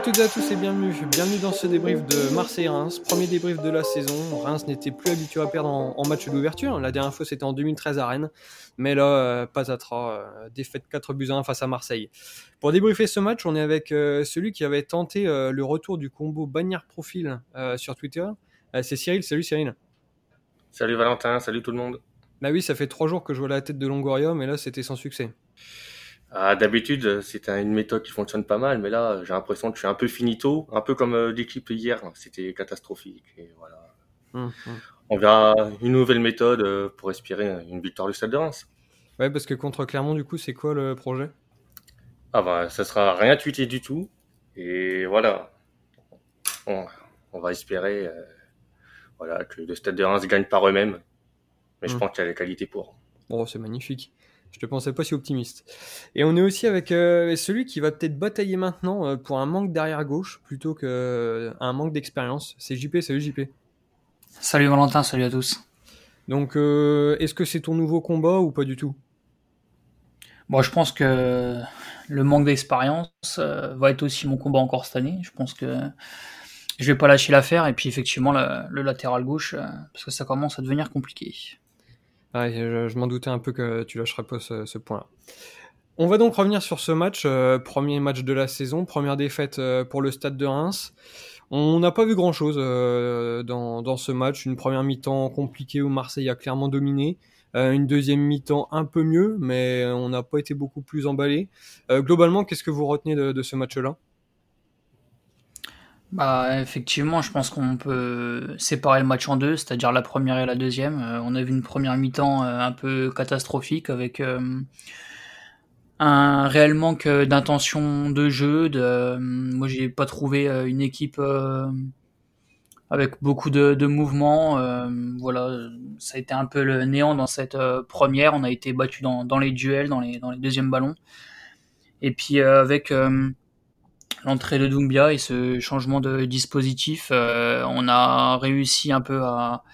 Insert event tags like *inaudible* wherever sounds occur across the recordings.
à toutes et à tous et bienvenue. Bienvenue dans ce débrief de Marseille-Reims. Premier débrief de la saison. Reims n'était plus habitué à perdre en, match d'ouverture. La dernière fois c'était en 2013 à Rennes. Mais là, euh, pas à. Euh, défaite 4 buts à 1 face à Marseille. Pour débriefer ce match, on est avec euh, celui qui avait tenté le retour du combo bagnard-profil sur Twitter. C'est Cyril. Salut Cyril. Salut Valentin, salut tout le monde. Bah oui, ça fait 3 jours que je vois la tête de Longoria, mais là c'était sans succès. Ah, D'habitude, c'est une méthode qui fonctionne pas mal, mais là, j'ai l'impression que je suis un peu finito, un peu comme euh, l'équipe hier. C'était catastrophique. Et voilà. Hum, hum. On verra une nouvelle méthode euh, pour espérer une victoire du Stade de Reims. Ouais, parce que contre Clermont, du coup, c'est quoi le projet? Ah bah, ça sera rien tweeté du tout. Et voilà. On, va espérer euh, voilà, que le Stade de Reims gagne par eux-mêmes. Mais je hum. pense qu'il y a les qualités pour. Oh, c'est magnifique. Je te pensais pas si optimiste. Et on est aussi avec euh, celui qui va peut-être batailler maintenant euh, pour un manque d'arrière gauche plutôt qu'un euh, manque d'expérience. C'est JP, salut JP. Salut Valentin, salut à tous. Donc est-ce que c'est ton nouveau combat ou pas du tout? Bon, je pense que le manque d'expérience va être aussi mon combat encore cette année. Je pense que je vais pas lâcher l'affaire et puis effectivement le latéral gauche parce que ça commence à devenir compliqué je, m'en doutais un peu que tu lâcherais pas ce, point-là. On va donc revenir sur ce match, euh, premier match de la saison, première défaite euh, pour le Stade de Reims. On n'a pas vu grand-chose euh, dans, ce match. Une première mi-temps compliquée où Marseille a clairement dominé. une deuxième mi-temps un peu mieux, mais on n'a pas été beaucoup plus emballé. globalement, qu'est-ce que vous retenez de ce match-là? Bah, effectivement, je pense qu'on peut séparer le match en deux, c'est-à-dire la première et la deuxième. Euh, on a vu une première mi-temps euh, un peu catastrophique avec euh, un réel manque d'intention de jeu. Moi, j'ai pas trouvé une équipe avec beaucoup de, mouvements. voilà, ça a été un peu le néant dans cette première. On a été battu dans, dans les duels, dans les, dans les deuxièmes ballons. Et puis avec l'entrée de Doumbia et ce changement de dispositif, euh, on a réussi un peu à,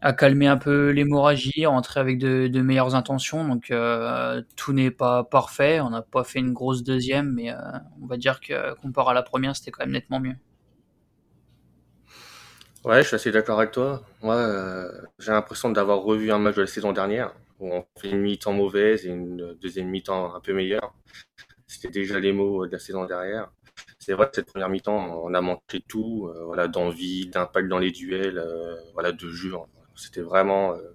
à calmer un peu l'hémorragie, rentrer avec de, meilleures intentions. Donc euh, tout n'est pas parfait. On n'a pas fait une grosse deuxième, mais euh, on va dire que comparé à la première, c'était quand même nettement mieux. Ouais, je suis assez d'accord avec toi. Moi, j'ai l'impression d'avoir revu un match de la saison dernière où on fait une mi-temps mauvaise et une deuxième mi-temps un peu meilleure. C'était déjà les mots de la saison derrière. C'est vrai que cette première mi-temps, on a manqué tout, euh, voilà, d'envie, d'impact dans les duels, euh, voilà, de jeu. C'était vraiment euh,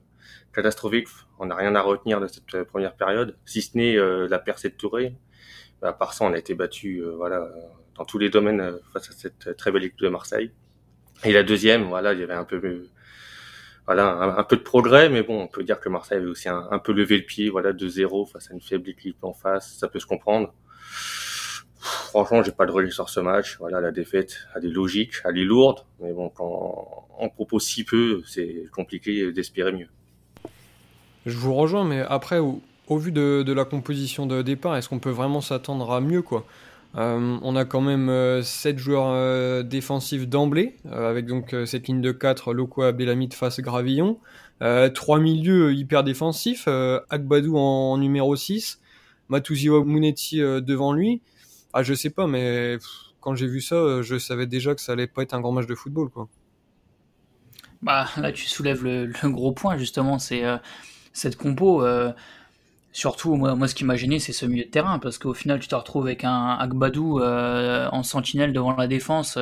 catastrophique. On n'a rien à retenir de cette première période, si ce n'est la percée de Touré. À part ça, on a été battu, voilà, dans tous les domaines face à cette très belle équipe de Marseille. Et la deuxième, voilà, il y avait un peu, voilà, un, peu de progrès, mais bon, on peut dire que Marseille avait aussi un, peu levé le pied, voilà, de zéro face à une faible équipe en face, ça peut se comprendre. Franchement, j'ai pas de relais sur ce match. Voilà, la défaite, elle est logique, elle est lourde, mais bon, quand on propose si peu, c'est compliqué d'espérer mieux. Je vous rejoins, mais après, au, vu de, la composition de départ, est-ce qu'on peut vraiment s'attendre à mieux, quoi? Euh, on a quand même 7 euh, joueurs euh, défensifs d'emblée, avec donc cette ligne de 4, Loko Abdelhamid face Gravillon. 3 milieux hyper défensifs, Agbadou en, numéro 6, Matuziwa Munetti devant lui ah, je sais pas, mais quand j'ai vu ça, euh, je savais déjà que ça allait pas être un grand match de football, quoi. Bah, là, tu soulèves le, gros point, justement, c'est euh, cette compo. Euh, surtout, moi, moi, ce qui m'a gêné, c'est ce milieu de terrain, parce qu'au final, tu te retrouves avec un Agbadou en sentinelle devant la défense,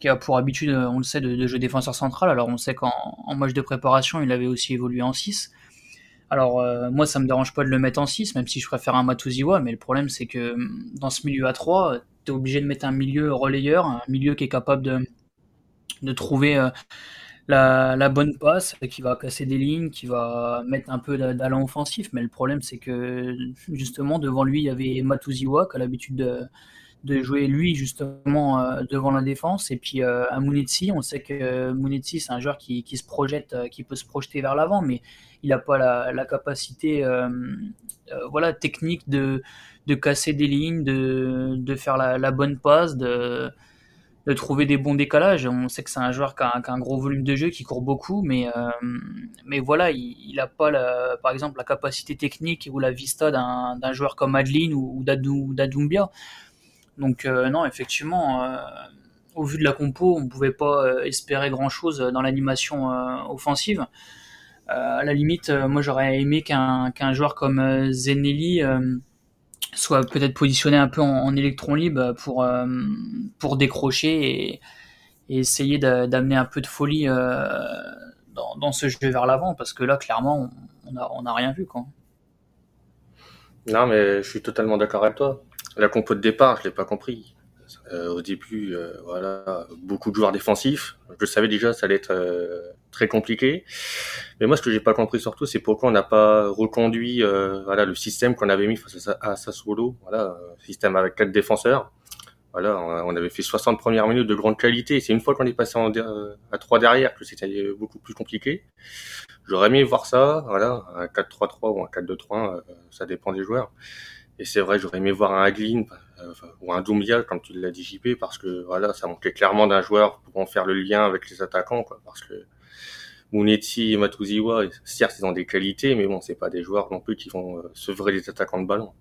qui a pour habitude, on le sait, de, jouer défenseur central. Alors, on sait qu'en match de préparation, il avait aussi évolué en 6. Alors euh, moi ça me dérange pas de le mettre en 6, même si je préfère un Matuziwa, mais le problème c'est que hum, dans ce milieu à 3, tu es obligé de mettre un milieu relayeur, un milieu qui est capable de, de trouver euh, la, bonne passe, qui va casser des lignes, qui va mettre un peu d'allant offensif, mais le problème c'est que justement devant lui il y avait Matuziwa qui a l'habitude de, jouer lui justement euh, devant la défense. Et puis à Munetsi on sait que Munetsi c'est un joueur qui, se projette qui peut se projeter vers l'avant mais il n'a pas la, capacité euh, euh, voilà, technique de, casser des lignes, de, de faire la, bonne passe, de, de trouver des bons décalages. On sait que c'est un joueur qui a, un gros volume de jeu, qui court beaucoup, mais, euh, mais voilà, il n'a pas, par exemple, la capacité technique ou la vista d'un joueur comme Adeline ou, ou d'Adoumbia. Donc non, effectivement, au vu de la compo, on ne pouvait pas espérer grand-chose dans l'animation offensive. à la limite, moi j'aurais aimé qu'un joueur comme Zenelli soit peut-être positionné un peu en, électron libre pour, pour décrocher et, essayer d'amener un peu de folie dans, ce jeu vers l'avant parce que là, clairement, on n'a rien vu. Quoi. Non, mais je suis totalement d'accord avec toi. La compo de départ, je l'ai pas compris. Euh, au début, euh, voilà, beaucoup de joueurs défensifs. Je savais déjà ça allait être euh, très compliqué. Mais moi, ce que j'ai pas compris surtout, c'est pourquoi on n'a pas reconduit, voilà, le système qu'on avait mis face à, Sassuolo. Voilà, système avec quatre défenseurs. Voilà, on avait fait 60 premières minutes de grande qualité. C'est une fois qu'on est passé euh, à 3 derrière que c'était beaucoup plus compliqué. J'aurais aimé voir ça, voilà, un 4-3-3 ou un 4-2-3, euh, ça dépend des joueurs. Et c'est vrai, j'aurais aimé voir un Aglin euh, ou un Doumbia, comme tu l'as dit JP, parce que voilà, ça manquait clairement d'un joueur pouvant faire le lien avec les attaquants, quoi, parce que Mounetti et Matuziwa, certes, ils ont des qualités, mais bon, c'est pas des joueurs non plus qui vont sevrer les attaquants de ballon.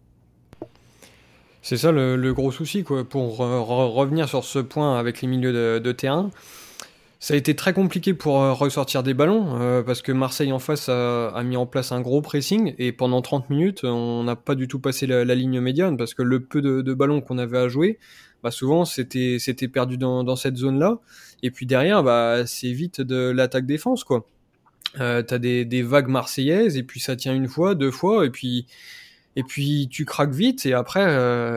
C'est ça le, gros souci, quoi. Pour revenir sur ce point avec les milieux de, terrain, ça a été très compliqué pour euh, ressortir des ballons, euh, parce que Marseille en face a, mis en place un gros pressing, et pendant 30 minutes, on n'a pas du tout passé la, ligne médiane, parce que le peu de, ballons qu'on avait à jouer, bah souvent c'était perdu dans, cette zone-là, et puis derrière, bah, c'est vite de l'attaque-défense, quoi. Euh, t'as des, vagues marseillaises, et puis ça tient une fois, deux fois, et puis et puis tu craques vite et après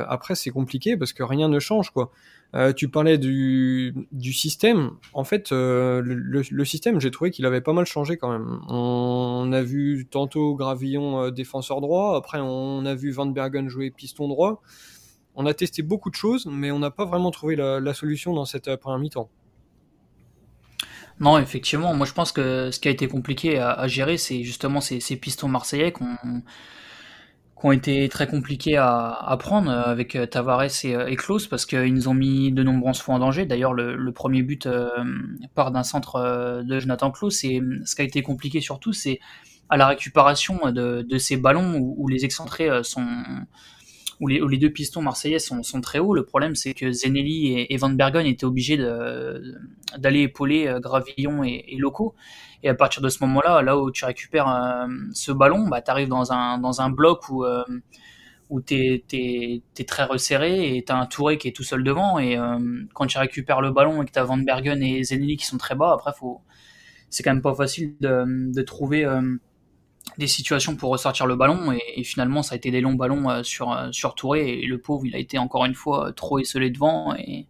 après c'est compliqué parce que rien ne change quoi. Euh, tu parlais du, système. En fait, euh, le, système, j'ai trouvé qu'il avait pas mal changé quand même. On, a vu tantôt Gravillon euh, défenseur droit, après on a vu Van Bergen jouer piston droit. On a testé beaucoup de choses, mais on n'a pas vraiment trouvé la, solution dans cette première mi-temps. Non, effectivement, moi je pense que ce qui a été compliqué à, à gérer, c'est justement ces, ces pistons marseillais qu'on qui ont été très compliqués à, à prendre euh, avec euh, Tavares et, euh, et Klaus parce qu'ils nous ont mis de nombreuses fois en danger. D'ailleurs, le, premier but part d'un centre de Jonathan Klaus et ce qui a été compliqué surtout, c'est à la récupération de, de ces ballons où, où les excentrés sont où les, deux pistons marseillais sont, très hauts. Le problème, c'est que Zenelli et, et, Van Bergen étaient obligés d'aller épauler Gravillon et, et. Et à partir de ce moment-là, là où tu récupères euh, ce ballon, bah, tu arrives dans un, bloc où, euh, tu es, très resserré et tu as un Touré qui est tout seul devant. Et euh, quand tu récupères le ballon et que tu as Van Bergen et Zenelli qui sont très bas, après, c'est quand même pas facile de trouver des situations pour ressortir le ballon. Et, finalement, ça a été des longs ballons sur, sur Touré. Et le pauvre, il a été encore une fois trop esselé devant. Et,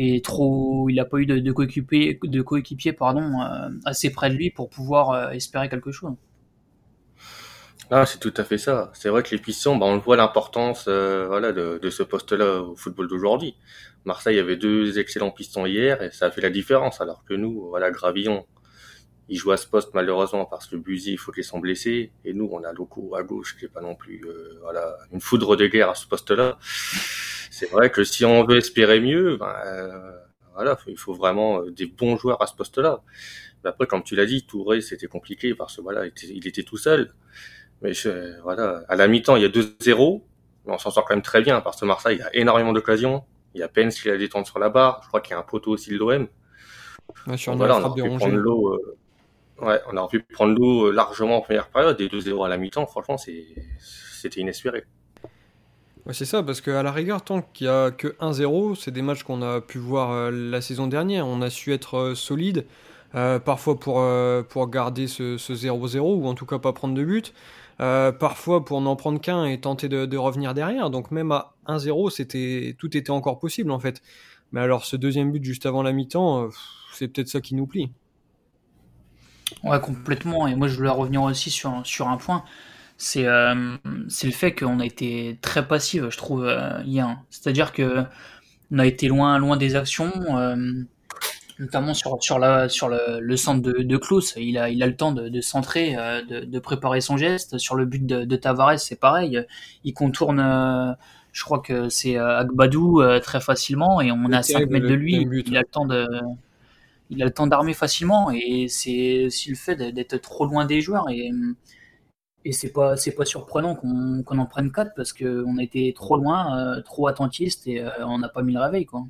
et trop, il n'a pas eu de, coéquipier, de coéquipier pardon, euh, assez près de lui pour pouvoir euh, espérer quelque chose. Ah, c'est tout à fait ça. C'est vrai que les pistons, bah, on voit l'importance euh, voilà, de, de ce poste-là au football d'aujourd'hui. Marseille avait deux excellents pistons hier et ça a fait la différence. Alors que nous, voilà, Gravillon, il joue à ce poste malheureusement parce que Buzy, il faut qu'ils sont blessés. Et nous, on a Loco à gauche qui est pas non plus voilà, une foudre de guerre à ce poste-là c'est vrai que si on veut espérer mieux, ben, euh, voilà, il faut vraiment euh, des bons joueurs à ce poste-là. après, comme tu l'as dit, Touré, c'était compliqué parce que voilà, il était, tout seul. Mais voilà, à la mi-temps, il y a 2-0, mais on s'en sort quand même très bien parce que Marseille a énormément d'occasions. Il y a Pence qui a détendre sur la barre. Je crois qu'il y a un poteau aussi de l'OM. voilà, on aurait pu prendre l'eau. Euh, ouais, on aurait pu prendre l'eau largement en première période et 2-0 à la mi-temps. Franchement, c'était inespéré c'est ça, parce qu'à la rigueur, tant qu'il n'y a que 1-0, c'est des matchs qu'on a pu voir euh, la saison dernière. On a su être euh, solide, euh, parfois pour, pour garder ce 0-0, ou en tout cas pas prendre de but, parfois pour n'en prendre qu'un et tenter de, revenir derrière. Donc même à 1-0, c'était, tout était encore possible en fait. Mais alors ce deuxième but juste avant la mi-temps, c'est peut-être ça qui nous plie. Ouais, complètement. Et moi, je voulais revenir aussi sur, sur un point c'est euh, c'est le fait qu'on a été très passif, je trouve, euh, hier. C'est-à-dire que on a été loin loin des actions, euh, notamment sur sur la sur le, le centre de, de Klaus. Il a il a le temps de, de centrer, de, de, préparer son geste. Sur le but de, de Tavares, c'est pareil. Il contourne. je crois que c'est Agbadou très facilement et on est à 5 mètres de lui. Il a le temps de il a le temps d'armer facilement et c'est aussi le fait d'être trop loin des joueurs et c'est pas c'est pas surprenant qu'on en prenne 4 parce qu'on a été trop loin, trop attentiste et on n'a pas mis le réveil quoi.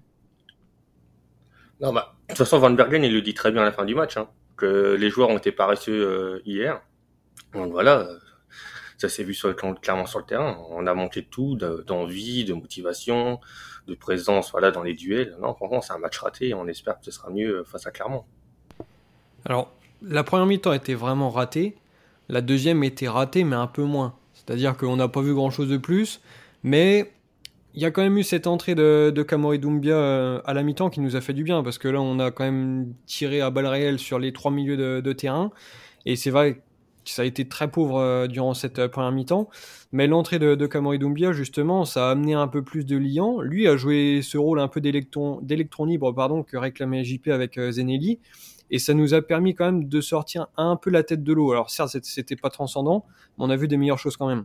Bah de toute façon Van Bergen il le dit très bien à la fin du match hein, que les joueurs ont été paresseux hier. Donc voilà, ça s'est vu clairement sur le terrain. On a manqué de tout, d'envie, de motivation, de présence voilà, dans les duels. Non, franchement, c'est un match raté on espère que ce sera mieux face à Clermont. Alors, la première mi-temps était vraiment ratée. La deuxième était ratée, mais un peu moins. C'est-à-dire qu'on n'a pas vu grand-chose de plus. Mais il y a quand même eu cette entrée de, de Kamori Doumbia euh, à la mi-temps qui nous a fait du bien. Parce que là, on a quand même tiré à balles réelles sur les trois milieux de, de terrain. Et c'est vrai ça a été très pauvre euh, durant cette euh, première mi-temps. Mais l'entrée de, de Kamori Doumbia, justement, ça a amené un peu plus de liant. Lui a joué ce rôle un peu d'électron libre pardon, que réclamait JP avec euh, Zenelli. Et ça nous a permis quand même de sortir un peu la tête de l'eau. Alors certes, c'était pas transcendant, mais on a vu des meilleures choses quand même.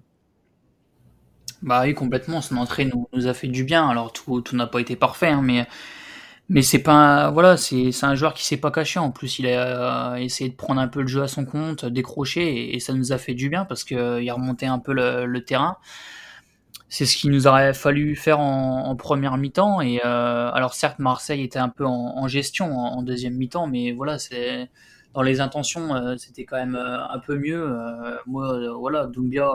Bah oui, complètement. Son entrée nous, a fait du bien. Alors tout, tout n'a pas été parfait, hein, mais mais c'est pas voilà, c'est un joueur qui s'est pas caché. En plus, il a essayé de prendre un peu le jeu à son compte, décrocher, et, ça nous a fait du bien parce qu'il a remonté un peu le, terrain. C'est ce qu'il nous aurait fallu faire en, première mi-temps. Et euh, alors certes, Marseille était un peu en, gestion en, deuxième mi-temps, mais voilà, c'est dans les intentions, euh, c'était quand même euh, un peu mieux. moi, voilà, Doumbia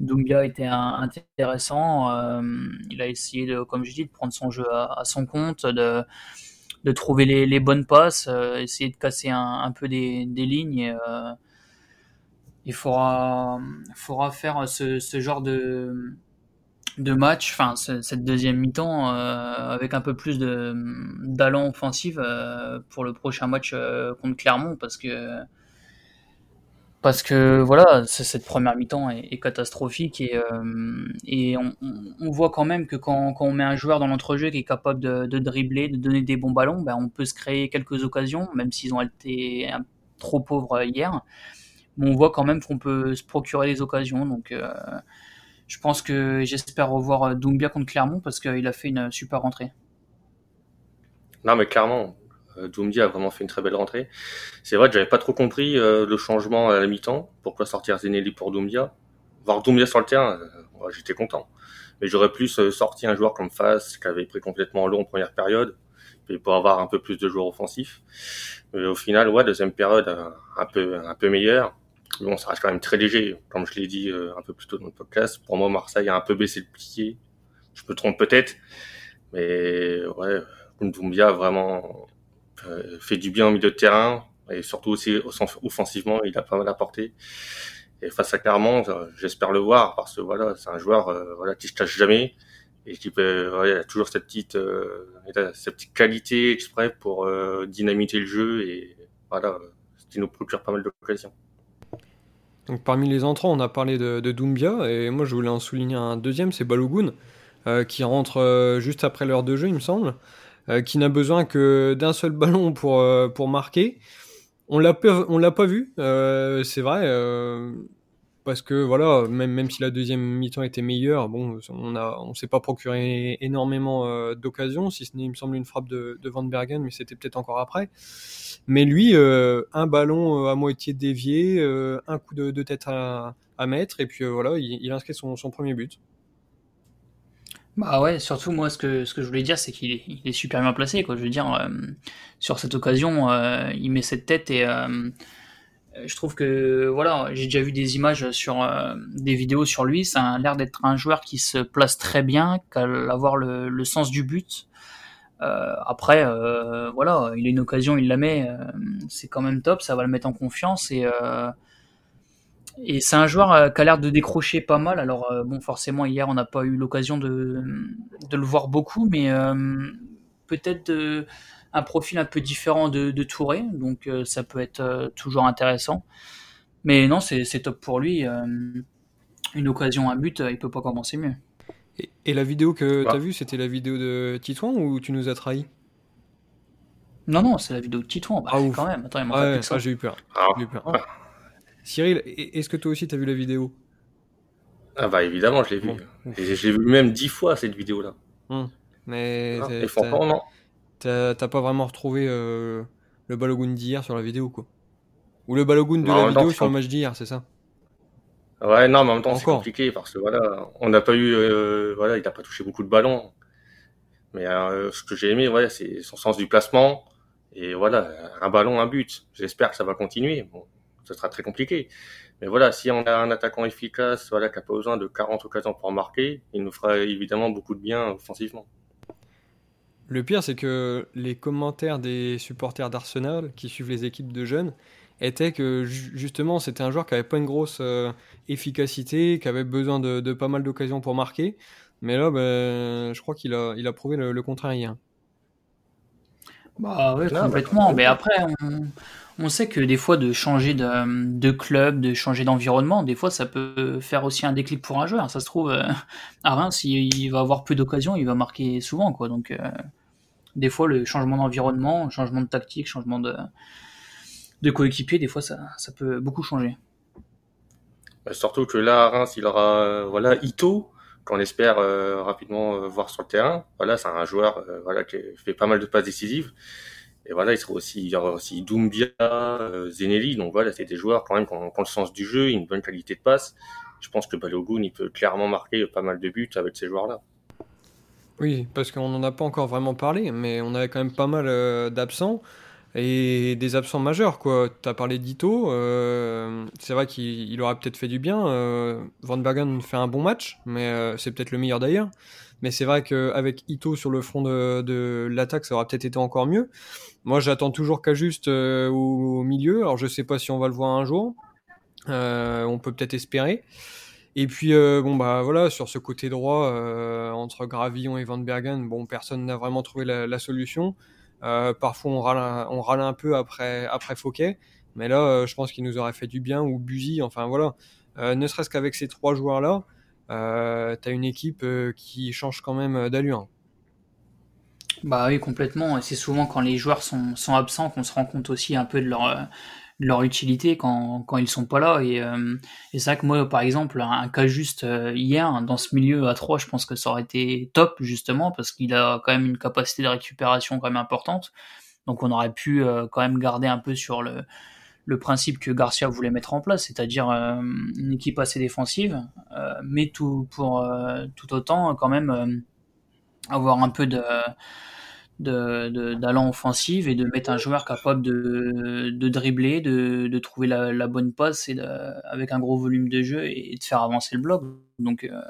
Doumbia était intéressant. Euh, il a essayé, de, comme je dis, de prendre son jeu à, son compte, de, de trouver les, bonnes passes, euh, essayer de casser un, peu des, lignes. Euh, il faudra, faudra faire ce, genre de, de match, enfin cette deuxième mi-temps avec un peu plus d'allant offensif pour le prochain match contre Clermont parce que parce que voilà, cette première mi-temps est, catastrophique et, euh, on, voit quand même que quand, on met un joueur dans l'entrejeu qui est capable de, dribbler, de donner des bons ballons, ben on peut se créer quelques occasions, même s'ils ont été trop pauvres hier. Mais on voit quand même qu'on peut se procurer des occasions. Donc euh, je pense que j'espère revoir Doumbia contre Clermont parce qu'il a fait une super rentrée. Non mais clairement, euh, Doumbia a vraiment fait une très belle rentrée. C'est vrai que j'avais pas trop compris euh, le changement à la mi-temps. Pourquoi sortir Zenelli pour Doumbia? Voir Doumbia sur le terrain, euh, j'étais content. Mais j'aurais plus sorti un joueur comme Fass, qui avait pris complètement long en première période, pour avoir un peu plus de joueurs offensifs. Mais au final, ouais, deuxième période un peu un peu meilleure. Bon, ça reste quand même très léger, comme je l'ai dit un peu plus tôt dans le podcast. Pour moi, Marseille a un peu baissé le pied. Je me trompe peut-être, mais ouais, Doumbia vraiment euh, fait du bien au milieu de terrain et surtout aussi offensivement, il a pas mal apporté. Et face à Clermont, j'espère le voir parce que voilà, c'est un joueur euh, voilà qui se cache jamais et qui peut, il a toujours cette petite, euh, cette petite qualité exprès pour dynamiter le jeu et voilà, ce qui nous procure pas mal d'occasions. Donc parmi les entrants, on a parlé de, de, Doumbia et moi je voulais en souligner un deuxième, c'est Balogun qui rentre juste après l'heure de jeu, il me semble. Euh, qui n'a besoin que d'un seul *laughs* ballon pour, euh, pour marquer. On l'a l'a pas vu, euh, c'est vrai, parce que voilà, même, même si la deuxième mi-temps était meilleure, bon, on a, on s'est pas procuré énormément d'occasions, si ce n'est, il me semble, une frappe de, de Van Bergen, mais c'était peut-être encore après. Mais lui, un ballon à moitié dévié, un coup de, de tête à, à, mettre, et puis voilà, il, il inscrit son, son premier but. Bah ouais, surtout moi ce que ce que je voulais dire c'est qu'il est, super bien placé quoi. Je veux dire euh, sur cette occasion euh, il met cette tête et euh, je trouve que voilà j'ai déjà vu des images sur des vidéos sur lui. Ça a l'air d'être un joueur qui se place très bien, qui a avoir le, le sens du but. après voilà il a une occasion il la met, c'est quand même top, ça va le mettre en confiance et et c'est un joueur euh, qui a l'air de décrocher pas mal. Alors, euh, bon, forcément, hier, on n'a pas eu l'occasion de, de, le voir beaucoup, mais euh, peut-être un profil un peu différent de, de Touré, donc ça peut être toujours intéressant. Mais non, c'est top pour lui. une occasion, un but, il peut pas commencer mieux. Et, la vidéo que tu as vue, c'était la vidéo de Titouan ou tu nous as trahi? Non, non, c'est la vidéo de Titouan. Bah, ah, quand même. Attends, il ouais, ah, j'ai eu peur. Ah. J'ai eu peur. Cyril, est-ce que toi aussi tu as vu la vidéo? Ah bah évidemment, je l'ai vu. J'ai vu même dix fois cette vidéo-là. Hum. Mais ah, t'as pas vraiment retrouvé euh, le Balogun d'hier sur la vidéo, quoi. Ou le Balogun de la vidéo sur le match d'hier, c'est ça? Ouais, non, mais en même temps, c'est compliqué parce que voilà, on n'a pas eu, voilà, il n'a pas touché beaucoup de ballons. Mais ce que j'ai aimé, voilà, c'est son sens du placement. Et voilà, un ballon, un but. J'espère que ça va continuer. Bon, ce sera très compliqué. Mais voilà, si on a un attaquant efficace, voilà, qui n'a pas besoin de 40 occasions pour marquer, il nous fera évidemment beaucoup de bien offensivement. Le pire, c'est que les commentaires des supporters d'Arsenal qui suivent les équipes de jeunes étaient que justement c'était un joueur qui avait pas une grosse euh, efficacité, qui avait besoin de, pas mal d'occasions pour marquer. Mais là, ben, je crois qu'il a, il a prouvé le, contraire hier. Bah oui, complètement. Mais après, on, sait que des fois, de changer de, club, de changer d'environnement, des fois, ça peut faire aussi un déclic pour un joueur. Ça se trouve, euh, à Reims, il, va avoir peu d'occasions, il va marquer souvent. quoi. Donc, euh, des fois, le changement d'environnement, changement de tactique, changement de, coéquipier, des fois, ça, peut beaucoup changer. Bah, surtout que là, à Reims, il aura euh, voilà, Ito, qu'on espère rapidement voir sur le terrain. Voilà, c'est un joueur voilà, qui fait pas mal de passes décisives. Et voilà, il sera aussi, y aura aussi Doumbia, Zenelli. Donc voilà, c'est des joueurs quand même qui ont, le sens du jeu, une bonne qualité de passe. Je pense que Balogun, il peut clairement marquer pas mal de buts avec ces joueurs-là. Oui, parce qu'on n'en a pas encore vraiment parlé, mais on avait quand même pas mal d'absents et des absents majeurs. quoi. Tu as parlé d'Ito, euh, c'est vrai qu'il aurait peut-être fait du bien. Euh, Van Bergen fait un bon match, mais euh, c'est peut-être le meilleur d'ailleurs. Mais c'est vrai qu'avec Ito sur le front de, l'attaque, ça aurait peut-être été encore mieux. Moi, j'attends toujours qu'à juste au, milieu. Alors, je sais pas si on va le voir un jour. on peut peut-être espérer. Et puis, bon, bah voilà, sur ce côté droit, entre Gravillon et Van Bergen, bon, personne n'a vraiment trouvé la solution. Euh, parfois, on râle, un peu après, après Fouquet. Mais là, euh, je pense qu'il nous aurait fait du bien, ou Buzy, enfin voilà. Euh, ne serait-ce qu'avec ces trois joueurs-là, euh, tu as une équipe qui change quand même d'allure. Bah oui, complètement. Et c'est souvent quand les joueurs sont, absents qu'on se rend compte aussi un peu de leur, utilité quand, quand ils sont pas là. Et, euh, c'est vrai que moi, par exemple, un cas juste euh, hier, dans ce milieu à 3, je pense que ça aurait été top, justement, parce qu'il a quand même une capacité de récupération quand même importante. Donc on aurait pu euh, quand même garder un peu sur le, le principe que Garcia voulait mettre en place, c'est-à-dire une équipe assez défensive, mais tout, pour tout autant quand même avoir un peu de d'allant offensive et de mettre un joueur capable de, de dribbler, de, de trouver la, bonne passe et avec un gros volume de jeu et de faire avancer le bloc. Euh,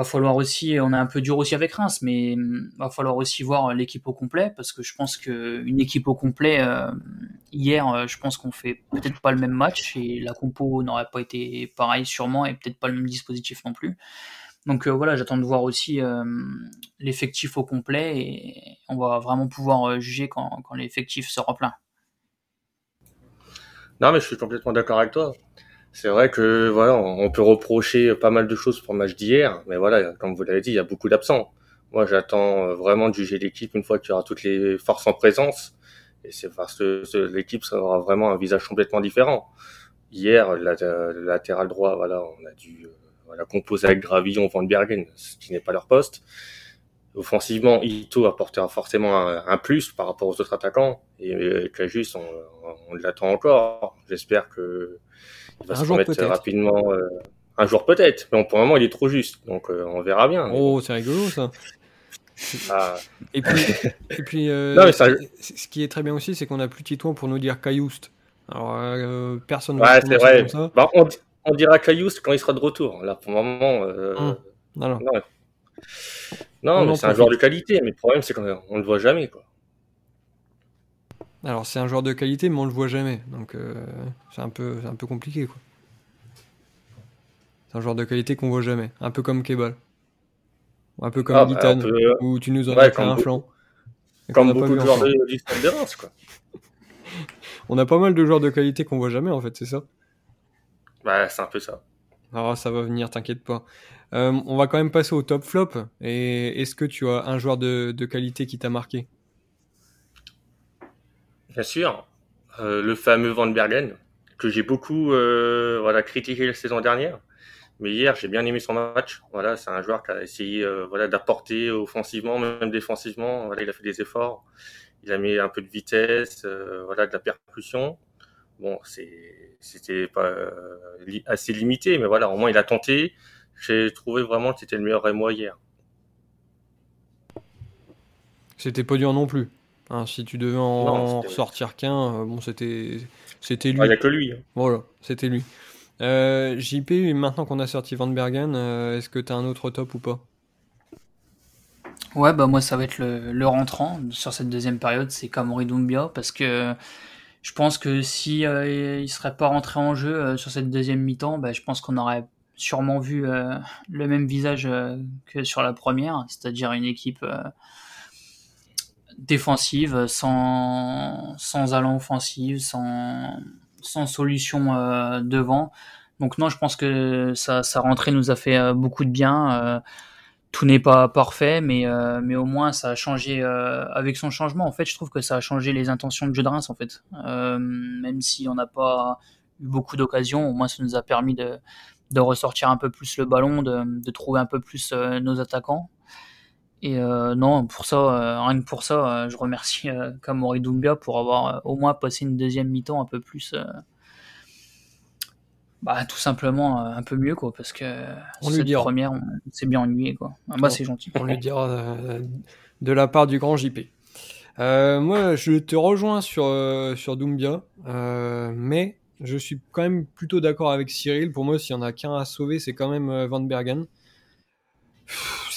va falloir aussi, on est un peu dur aussi avec Reims, mais mm, va falloir aussi voir l'équipe au complet parce que je pense que une équipe au complet euh, hier, euh, je pense qu'on fait peut-être pas le même match et la compo n'aurait pas été pareil sûrement et peut-être pas le même dispositif non plus. Donc euh, voilà, j'attends de voir aussi euh, l'effectif au complet et on va vraiment pouvoir euh, juger quand, l'effectif sera plein. Non, mais je suis complètement d'accord avec toi. C'est vrai que voilà, on peut reprocher pas mal de choses pour le match d'hier, mais voilà, comme vous l'avez dit, il y a beaucoup d'absents. Moi, j'attends vraiment de juger l'équipe une fois qu'il y aura toutes les forces en présence. Et c'est parce que l'équipe aura vraiment un visage complètement différent. Hier, le latéral droit, voilà, on a dû voilà, composé avec Gravillon, Van Bergen, ce qui n'est pas leur poste. Offensivement, Ito apportera forcément un, plus par rapport aux autres attaquants. Et Cajus, on, on l'attend encore. J'espère que il va se remettre rapidement. Euh, un jour peut-être, mais pour le moment il est trop juste, donc euh, on verra bien. Oh, c'est rigolo ça. Ah. Et puis, *laughs* et puis euh, ce qui est très bien aussi, c'est qu'on a plus Titouan pour nous dire Caillouste. Alors, personne ne ouais, c'est vrai. Ça. Bah, on, on dira Caillouste quand il sera de retour. Là, pour le moment. Hum. Non, non. mais c'est un joueur de qualité, mais le problème, c'est qu'on ne le voit jamais. Quoi. Alors, c'est un joueur de qualité, mais on le voit jamais. Donc, euh, c'est un, peu, un peu compliqué. Quoi. C'est un joueur de qualité qu'on voit jamais. Un peu comme Kebal. Un peu comme ah, bah, où tu nous en as fait un flanc. Comme beaucoup de joueurs de, quoi. *laughs* on a pas mal de joueurs de qualité qu'on voit jamais, en fait, c'est ça bah, c'est un peu ça. Alors, ça va venir, t'inquiète pas. Euh, on va quand même passer au top flop. Et est-ce que tu as un joueur de, qualité qui t'a marqué? Bien sûr. Euh, le fameux Van Bergen, que j'ai beaucoup euh, voilà, critiqué la saison dernière. Mais hier, j'ai bien aimé son match. Voilà, c'est un joueur qui a essayé voilà, d'apporter offensivement, même défensivement. Voilà, il a fait des efforts. Il a mis un peu de vitesse, voilà, de la percussion. Bon, c'était pas assez limité, mais voilà, au moins il a tenté. J'ai trouvé vraiment que c'était le meilleur Rémois hier. C'était pas dur non plus. Hein, si tu devais en sortir qu'un, bon, c'était c'était lui. Il n'y a que lui. Hein. Voilà, c'était lui. Euh, JP, maintenant qu'on a sorti Van Bergen, euh, est-ce que tu as un autre top ou pas? Ouais, bah moi ça va être le, rentrant sur cette deuxième période, c'est Kamori Doumbia, parce que je pense que si euh, il serait pas rentré en jeu sur cette deuxième mi-temps, bah, je pense qu'on aurait sûrement vu le même visage que sur la première, c'est-à-dire une équipe défensive, sans, sans allant offensive, sans, sans solution euh, devant. Donc non, je pense que sa, sa rentrée nous a fait euh, beaucoup de bien. Euh, tout n'est pas parfait, mais, mais au moins ça a changé avec son changement. En fait, je trouve que ça a changé les intentions de jeu de Reims, en fait. même si on n'a pas eu beaucoup d'occasions, au moins ça nous a permis de, de ressortir un peu plus le ballon, de, de trouver un peu plus nos attaquants. Et euh, non, pour ça, euh, rien que pour ça, euh, je remercie Kamori Doumbia pour avoir au moins passé une deuxième mi-temps un peu plus. Bah, tout simplement un peu mieux, quoi, parce que on cette première, on s'est bien ennuyé, quoi. Moi, c'est gentil. On lui dira de la part du grand JP. moi, je te rejoins sur, sur Doumbia, mais je suis quand même plutôt d'accord avec Cyril. Pour moi, s'il y en a qu'un à sauver, c'est quand même Van Bergen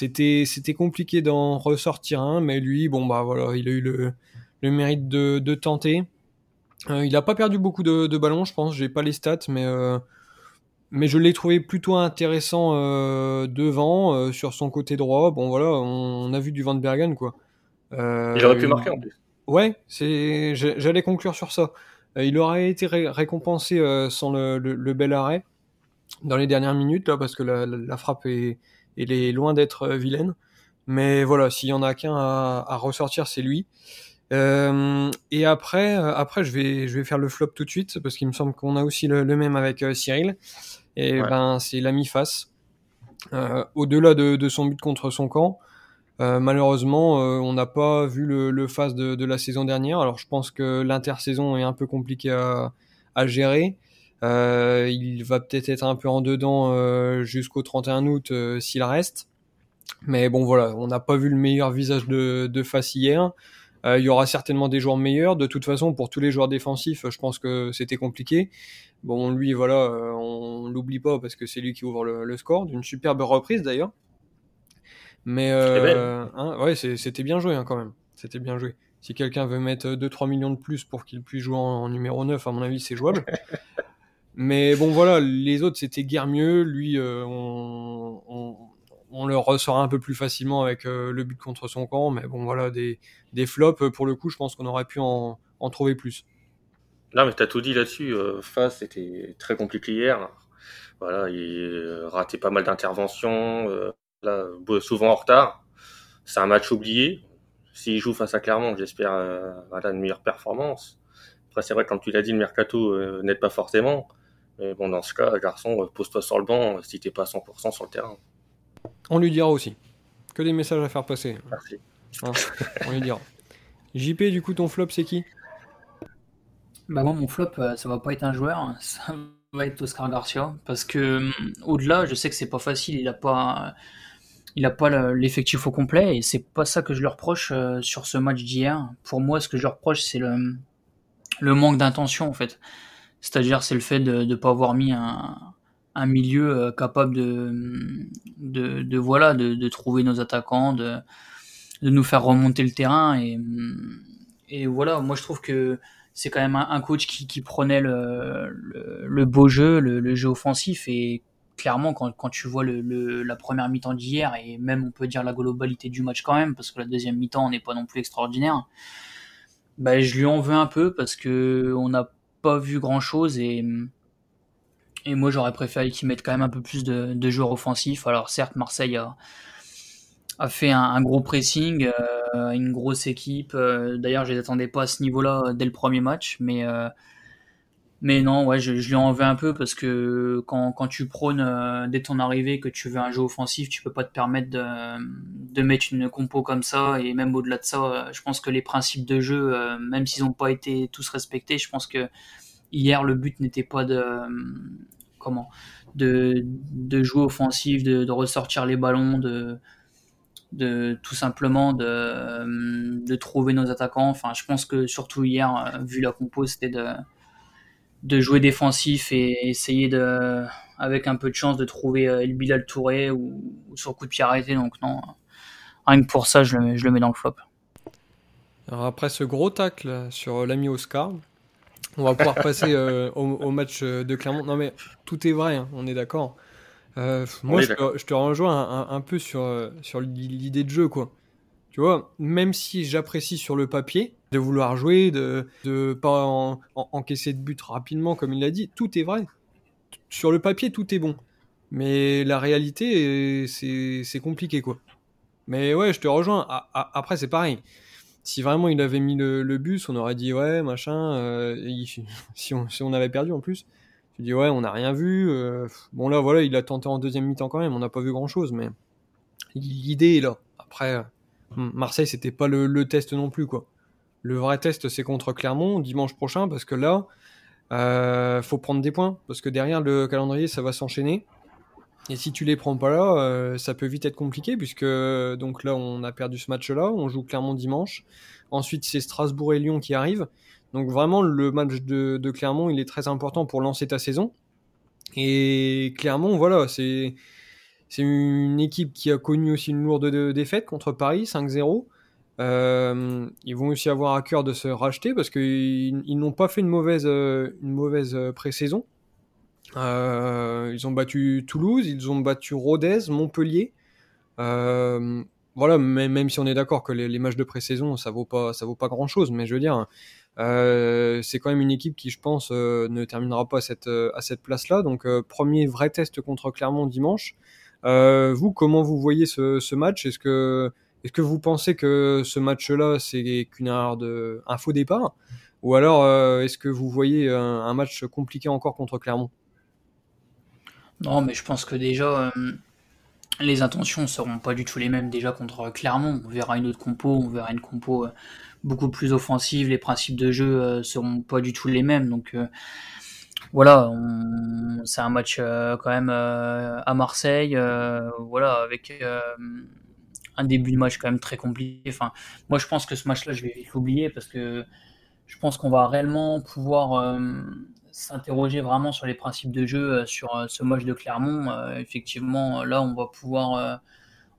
c'était c'était compliqué d'en ressortir un, mais lui, bon bah voilà, il a eu le, le mérite de, de tenter. Euh, il a pas perdu beaucoup de, de ballons, je pense. J'ai pas les stats, mais euh, mais je l'ai trouvé plutôt intéressant euh, devant, sur son côté droit. Bon voilà, on, a vu du Van Bergen quoi. il aurait pu marquer en plus. Ouais, c'est j'allais conclure sur ça. il aurait été récompensé sans le, le, bel arrêt dans les dernières minutes là, parce que la, la frappe est il est loin d'être euh, vilaine. Mais voilà, s'il y en a qu'un à, ressortir, c'est lui. Euh, et après, euh, après, je vais, je vais faire le flop tout de suite parce qu'il me semble qu'on a aussi le, même avec Cyril. Et ben, c'est l'ami face. Au-delà de, son but contre son camp, malheureusement, on n'a pas vu le, le face de, la saison dernière. Alors, je pense que l'intersaison est un peu compliquée à, à gérer. Euh, il va peut-être être un peu en dedans euh, jusqu'au 31 août euh, s'il reste. Mais bon voilà, on n'a pas vu le meilleur visage de, de face hier. il y aura certainement des joueurs meilleurs. De toute façon, pour tous les joueurs défensifs, je pense que c'était compliqué. Bon, lui, voilà, on l'oublie pas parce que c'est lui qui ouvre le, score d'une superbe reprise d'ailleurs. Mais hein, ouais, c'était bien joué hein, quand même. C'était bien joué. Si quelqu'un veut mettre 2-3 millions de plus pour qu'il puisse jouer en numéro 9, à mon avis, c'est jouable. *laughs* Mais bon, voilà, les autres, c'était guère mieux. Lui, euh, on, on, le ressort un peu plus facilement avec euh, le but contre son camp. Mais bon, voilà, des, des flops, pour le coup, je pense qu'on aurait pu en, en, trouver plus. Non, mais tu as tout dit là-dessus. Euh, face, c'était très compliqué hier. Voilà, il ratait pas mal d'interventions. là, souvent en retard. C'est un match oublié. S'il joue face à Clermont, j'espère voilà, une meilleure performance. Après, c'est vrai, comme tu l'as dit, le mercato n'aide pas forcément. Mais bon, dans ce cas, garçon, euh, pose-toi sur le banc euh, si t'es pas à 100% sur le terrain. On lui dira aussi. Que des messages à faire passer. Merci. Hein, on lui dira. JP, du coup, ton flop, c'est qui? Bah moi, mon flop, euh, ça va pas être un joueur, hein. *laughs* ça va être Oscar Garcia, parce que au-delà, je sais que c'est pas facile, il a pas, il a pas l'effectif au complet, et c'est pas ça que je lui reproche sur ce match d'hier. Pour moi, ce que je lui reproche, c'est le, le manque d'intention en fait. C'est-à-dire, c'est le fait de ne pas avoir mis un, un milieu euh, capable de, de, voilà, de, de, trouver nos attaquants, de, de nous faire remonter le terrain. Et, et voilà, moi je trouve que c'est quand même un, coach qui, qui prenait le, le, beau jeu, le, jeu offensif. Et clairement, quand, quand tu vois le, la première mi-temps d'hier, et même on peut dire la globalité du match quand même, parce que la deuxième mi-temps n'est pas non plus extraordinaire, bah, je lui en veux un peu parce que on a pas vu grand chose et, et moi j'aurais préféré qu'ils mettent quand même un peu plus de, joueurs offensifs. Alors certes, Marseille a, a fait un, gros pressing, euh, une grosse équipe. Euh, d'ailleurs, je les attendais pas à ce niveau-là dès le premier match, mais euh, mais non, ouais, je, lui en veux un peu parce que quand, quand tu prônes dès ton arrivée que tu veux un jeu offensif, tu peux pas te permettre de, de mettre une compo comme ça. Et même au-delà de ça, je pense que les principes de jeu, même s'ils n'ont pas été tous respectés, je pense que hier, le but n'était pas de comment de, de jouer offensif, de, de, ressortir les ballons, de, de tout simplement de, de trouver nos attaquants. Enfin, je pense que surtout hier, vu la compo, c'était de, de jouer défensif et essayer de, avec un peu de chance, de trouver El Bilal Touré ou, ou, sur coup de pied arrêté. Donc non, rien que pour ça, je le, je le mets dans le flop. Alors après ce gros tacle sur l'ami Oscar, on va pouvoir passer *laughs* euh, au, au, match de Clermont. Non mais tout est vrai, hein, on est d'accord. Euh, moi, je, te, je, te, rejoins un, un, peu sur, sur l'idée de jeu, quoi. Tu vois, même si j'apprécie sur le papier de vouloir jouer, de ne pas en, en, encaisser de but rapidement, comme il l'a dit, tout est vrai. Sur le papier, tout est bon. Mais la réalité, c'est compliqué, quoi. Mais ouais, je te rejoins. Après, c'est pareil si vraiment il avait mis le, bus, on aurait dit ouais, machin. Euh, *laughs* si, on, si, on, avait perdu en plus, tu dis ouais, on n'a rien vu. Euh, bon là, voilà, il a tenté en deuxième mi-temps quand même. On n'a pas vu grand chose, mais l'idée est là. Après, Marseille, c'était pas le, test non plus quoi. Le vrai test, c'est contre Clermont dimanche prochain, parce que là, euh, faut prendre des points, parce que derrière le calendrier, ça va s'enchaîner. Et si tu les prends pas là, euh, ça peut vite être compliqué puisque donc là on a perdu ce match-là, on joue Clermont dimanche. Ensuite c'est Strasbourg et Lyon qui arrivent. Donc vraiment le match de, de, Clermont il est très important pour lancer ta saison. Et Clermont voilà c'est c'est une équipe qui a connu aussi une lourde défaite contre Paris 5-0. Euh, ils vont aussi avoir à cœur de se racheter parce qu'ils ils, n'ont pas fait une mauvaise une mauvaise pré-saison. Euh, ils ont battu Toulouse, ils ont battu Rodez, Montpellier. Euh, voilà, même, même, si on est d'accord que les, matchs de pré-saison, ça vaut pas, ça vaut pas grand chose, mais je veux dire, euh, c'est quand même une équipe qui, je pense, euh, ne terminera pas à cette, à cette place-là. Donc, euh, premier vrai test contre Clermont dimanche. Euh, vous, comment vous voyez ce, ce match? Est-ce que, est-ce que vous pensez que ce match-là, c'est qu'une erreur de, faux départ? Ou alors, est-ce que vous voyez un, un match compliqué encore contre Clermont? Non, mais je pense que déjà, euh, les intentions seront pas du tout les mêmes déjà contre Clermont. On verra une autre compo, on verra une compo euh, beaucoup plus offensive, les principes de jeu euh, seront pas du tout les mêmes. Donc euh, voilà, c'est un match euh, quand même à Marseille, voilà, avec un début de match quand même très compliqué. Enfin, moi je pense que ce match-là, je vais l'oublier parce que je pense qu'on va réellement pouvoir s'interroger vraiment sur les principes de jeu sur ce match de Clermont. Euh, effectivement, là, on va pouvoir euh,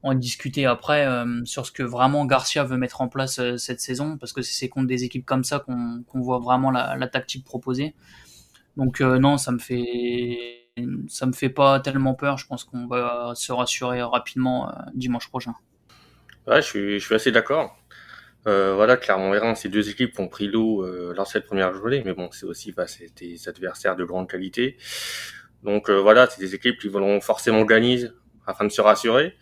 en discuter après euh, sur ce que vraiment Garcia veut mettre en place cette saison, parce que c'est contre des équipes comme ça qu'on qu voit vraiment la, la, tactique proposée. Donc non, ça me fait ça me fait pas tellement peur. Je pense qu'on va se rassurer rapidement dimanche prochain. Ouais, je suis, je suis assez d'accord. Euh, voilà, Clermont et Reims, ces deux équipes ont pris l'eau euh, lors de cette première journée, mais bon, c'est aussi bah, c'est des adversaires de grande qualité. Donc euh, voilà, c'est des équipes qui vont forcément gagner afin de se rassurer.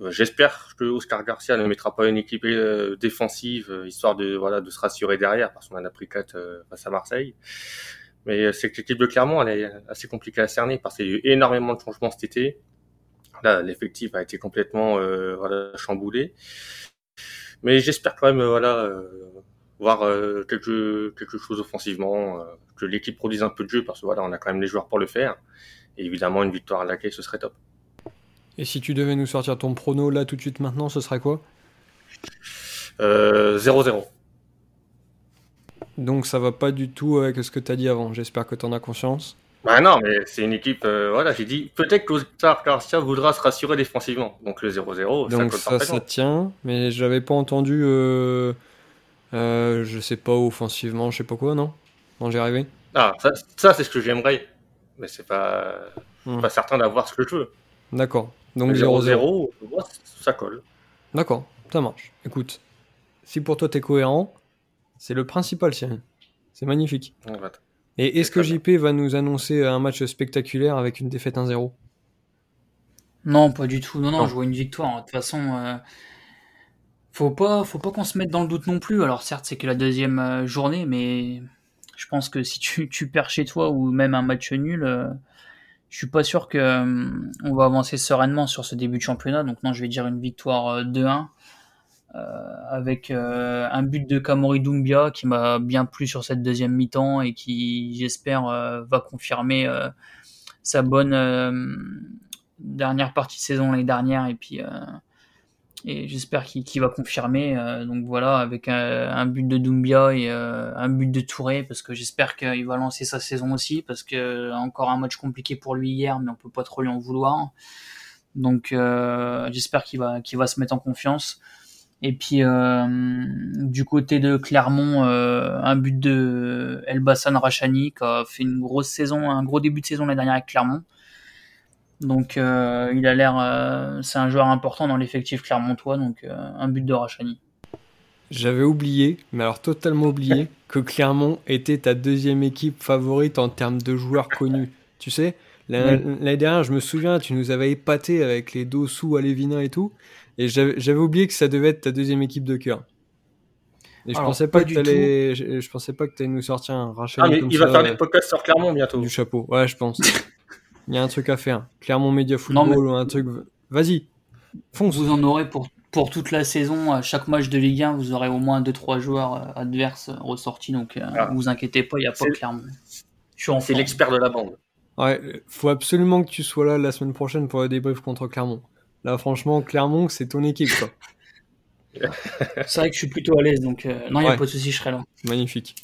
Euh, j'espère que Oscar Garcia ne mettra pas une équipe euh, défensive histoire de voilà de se rassurer derrière, parce qu'on en a pris quatre face à Marseille. Mais c'est que l'équipe de Clermont, elle est assez compliquée à cerner parce qu'il y a eu énormément de changements cet été. Là, l'effectif a été complètement voilà, chamboulé. Mais j'espère quand même, euh, voilà, euh, voir euh, quelque, quelque chose offensivement, que l'équipe produise un peu de jeu, parce que voilà, on a quand même les joueurs pour le faire. Et évidemment, une victoire à laquelle ce serait top. Et si tu devais nous sortir ton prono là tout de suite maintenant, ce serait quoi? 0-0. Euh, Donc ça va pas du tout avec ce que tu as dit avant. J'espère que tu en as conscience. Bah non, mais c'est une équipe. Euh, voilà, j'ai dit peut-être qu'Oscar Garcia voudra se rassurer défensivement. Donc le 0-0. Donc ça, ça, ça tient. Mais j'avais pas entendu. Euh, euh, je sais pas offensivement, je sais pas quoi, non? Non, j'ai rêvé. Ah, ça, ça c'est ce que j'aimerais. Mais c'est pas, hum. pas certain d'avoir ce que je veux. D'accord. Donc 0-0. Ça colle. D'accord, ça marche. Écoute, si pour toi t'es cohérent, c'est le principal, Cyril. C'est magnifique. En fait. Et est-ce que JP va nous annoncer un match spectaculaire avec une défaite 1-0 Non, pas du tout. Non, non, non, je vois une victoire. De toute façon, euh, faut pas, faut pas qu'on se mette dans le doute non plus. Alors certes, c'est que la deuxième euh, journée, mais je pense que si tu, tu perds chez toi ou même un match nul, euh, je suis pas sûr que euh, on va avancer sereinement sur ce début de championnat. Donc non, je vais dire une victoire 2-1. Avec un but de Kamori Doumbia qui m'a bien plu sur cette deuxième mi-temps et qui, j'espère, va confirmer sa bonne dernière partie de saison l'année dernière et puis et j'espère qu'il va confirmer. Euh, donc voilà, avec un, but de Doumbia et euh, un but de Touré, parce que j'espère qu'il va lancer sa saison aussi, parce que encore un match compliqué pour lui hier, mais on peut pas trop lui en vouloir. Donc euh, j'espère qu'il va qu'il va se mettre en confiance. Et puis du côté de Clermont, un but de Elbassan Rachani qui a fait une grosse saison, un gros début de saison l'année dernière avec Clermont. Donc euh, il a l'air, euh, c'est un joueur important dans l'effectif clermontois, donc euh, un but de Rachani. J'avais oublié, mais alors totalement oublié, *laughs* que Clermont était ta deuxième équipe favorite en termes de joueurs connus. Tu sais, l'année dernière, je me souviens, tu nous avais épaté avec les Dossou, Alévina et tout, et j'avais oublié que ça devait être ta deuxième équipe de cœur. Et je pensais pas, que t'allais, je, je, pensais pas que tu allais nous sortir un Rachani. Ah, mais il va faire des podcasts sur Clermont bientôt. Du chapeau, ouais, je pense. *laughs* Il y a un truc à faire. Clairement, Média Football ou un truc. Vas-y, fonce. Vous en aurez pour, pour toute la saison. À chaque match de Ligue 1, vous aurez au moins 2-3 joueurs euh, adverses ressortis. Donc, ne euh, vous inquiétez pas, il n'y a pas Clermont. C'est l'expert de la bande. Ouais, faut absolument que tu sois là la semaine prochaine pour le débrief contre Clermont. Là, franchement, Clermont, c'est ton équipe, quoi. *laughs* c'est vrai que je suis plutôt à l'aise, donc euh, non, il n'y a pas de souci, je serai là. Magnifique.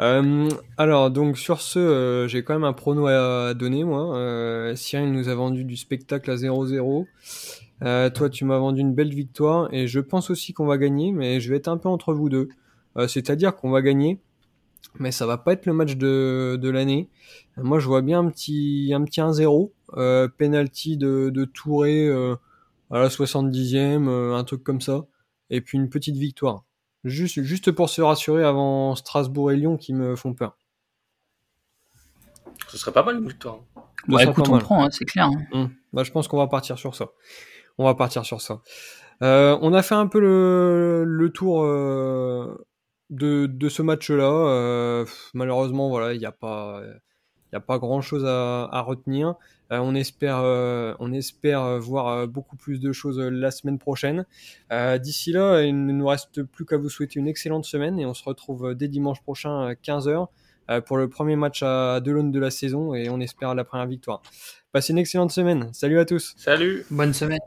Euh, alors, donc sur ce, euh, j'ai quand même un prono à, donner, moi. Cyril nous a vendu du spectacle à 0-0. Euh, toi, tu m'as vendu une belle victoire et je pense aussi qu'on va gagner, mais je vais être un peu entre vous deux. C'est-à-dire qu'on va gagner, mais ça va pas être le match de, de l'année. Moi, je vois bien un petit, un petit 1-0, penalty de, de Touré à la 70e, un truc comme ça, et puis une petite victoire. Juste, juste pour se rassurer avant Strasbourg et Lyon qui me font peur. Ce serait pas mal une victoire. Bah, écoute, on prend, hein, c'est clair. Hein. Hum. Bah, je pense qu'on va partir sur ça. On va partir sur ça. Euh, on a fait un peu le, le tour euh, de, de, ce match-là. Euh, malheureusement, voilà, il n'y a pas, il a pas grand-chose à, à, retenir. Euh, on espère, euh, on espère voir euh, beaucoup plus de choses la semaine prochaine. D'ici là, il ne nous reste plus qu'à vous souhaiter une excellente semaine et on se retrouve dès dimanche prochain à 15h pour le premier match à Delaune de la saison et on espère la première victoire. Passez une excellente semaine. Salut à tous. Salut. Bonne semaine.